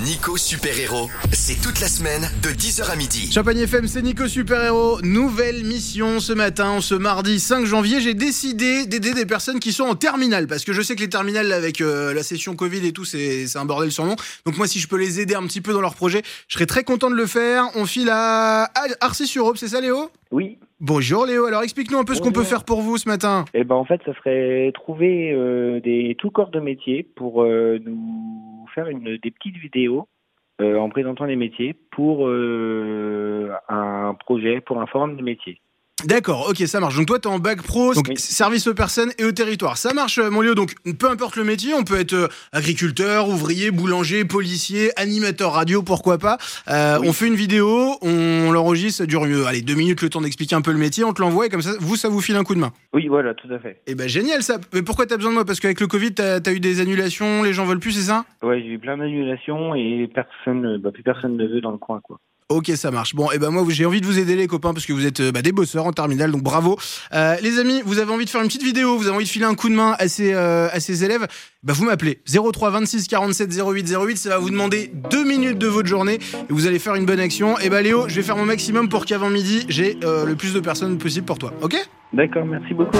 Nico Super Héros, c'est toute la semaine de 10h à midi. Champagne FM, c'est Nico Super Héros. Nouvelle mission ce matin, ce mardi 5 janvier. J'ai décidé d'aider des personnes qui sont en terminale parce que je sais que les terminales avec euh, la session Covid et tout, c'est c'est un bordel sur nom. Donc moi, si je peux les aider un petit peu dans leur projet, je serais très content de le faire. On file à Arcis-sur-Aube, c'est ça Léo? Oui. Bonjour Léo, alors explique-nous un peu ce qu'on peut faire pour vous ce matin. Eh ben en fait, ça serait trouver euh, des tout corps de métier pour euh, nous faire une, des petites vidéos euh, en présentant les métiers pour euh, un projet, pour un forum de métiers. D'accord, ok, ça marche. Donc toi, t'es en bac pro, donc Oui. service aux personnes et au territoire. Ça marche, euh, mon Léo. Donc peu importe le métier, on peut être euh, agriculteur, ouvrier, boulanger, policier, animateur radio, pourquoi pas. Euh, Oui. On fait une vidéo, on l'enregistre, ça dure euh, allez, deux minutes le temps d'expliquer un peu le métier, on te l'envoie et comme ça, vous, ça vous file un coup de main. Oui, voilà, tout à fait. Eh ben génial ça. Mais pourquoi t'as besoin de moi? Parce qu'avec le Covid, t'as as eu des annulations, les gens veulent plus, c'est ça? Ouais, j'ai eu plein d'annulations et personne, bah, plus personne ne veut dans le coin, quoi. Ok, ça marche. Bon, et ben moi, j'ai envie de vous aider, les copains, parce que vous êtes euh, bah, des bosseurs en terminale, donc bravo. Euh, les amis, vous avez envie de faire une petite vidéo, vous avez envie de filer un coup de main à ces, euh, à ces élèves, bah, vous m'appelez 03 26 47 08 08. Ça va vous demander deux minutes de votre journée et vous allez faire une bonne action. Et bah, Léo, je vais faire mon maximum pour qu'avant midi, j'ai euh, le plus de personnes possible pour toi. Ok? D'accord, merci beaucoup.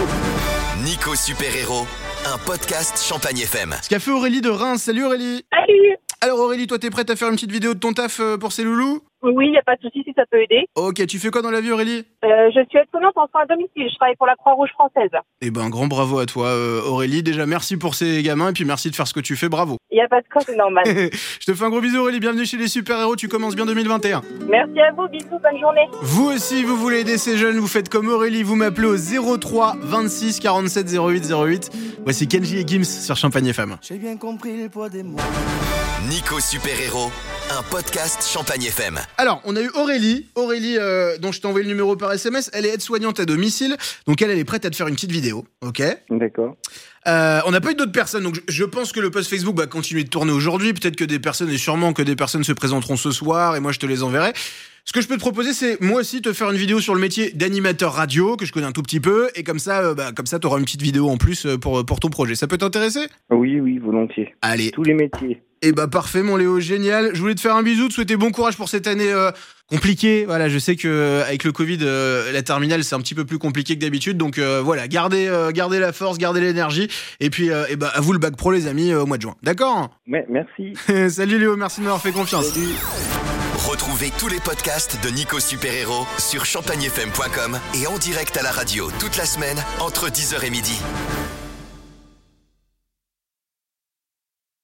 Nico Super Héros, un podcast Champagne FM. Ce qu'a fait Aurélie de Reims. Salut Aurélie. Salut Alors Aurélie, toi, t'es prête à faire une petite vidéo de ton taf pour ces loulous? Oui, il n'y a pas de souci si ça peut aider. Ok, tu fais quoi dans la vie Aurélie? Euh, je suis aide-soignante en soins à domicile. Je travaille pour la Croix-Rouge française. Eh ben, grand bravo à toi, euh, Aurélie. Déjà, merci pour ces gamins et puis merci de faire ce que tu fais. Bravo. Il n'y a pas de quoi, c'est normal. Je te fais un gros bisou, Aurélie. Bienvenue chez les super-héros. Tu commences bien 2021. Merci à vous, bisous, bonne journée. Vous aussi, vous voulez aider ces jeunes, vous faites comme Aurélie. Vous m'appelez au 03 26 47 08 08. Voici Kenji et Gims sur Champagne FM. J'ai bien compris le poids des mots. Nico Super Héros, un podcast Champagne FM. Alors, on a eu Aurélie. Aurélie, euh, dont je t'ai envoyé le numéro par SMS. Elle est aide-soignante à domicile. Donc, elle, elle est prête à te faire une petite vidéo. Ok? D'accord. Euh, on n'a pas eu d'autres personnes, donc je, je pense que le post Facebook va continuer de tourner aujourd'hui. Peut-être que des personnes, et sûrement que des personnes se présenteront ce soir, et moi je te les enverrai. Ce que je peux te proposer, c'est moi aussi te faire une vidéo sur le métier d'animateur radio, que je connais un tout petit peu, et comme ça, euh, bah, comme ça, t'auras une petite vidéo en plus euh, pour, pour ton projet. Ça peut t'intéresser? Oui, oui, volontiers. Allez, Tous les métiers. Et bah parfait, mon Léo, génial. Je voulais te faire un bisou, te souhaiter bon courage pour cette année euh, compliquée. Voilà, je sais que euh, avec le Covid, euh, la terminale c'est un petit peu plus compliqué que d'habitude, donc euh, voilà, gardez, euh, gardez la force, gardez l'énergie, et puis euh, et bah à vous le bac pro, les amis, euh, au mois de juin. D'accord Mais, merci. Salut Léo, merci de m'avoir fait confiance. Retrouvez tous les podcasts de Nico Super Héros sur champagnefm.com et en direct à la radio toute la semaine entre 10h et midi.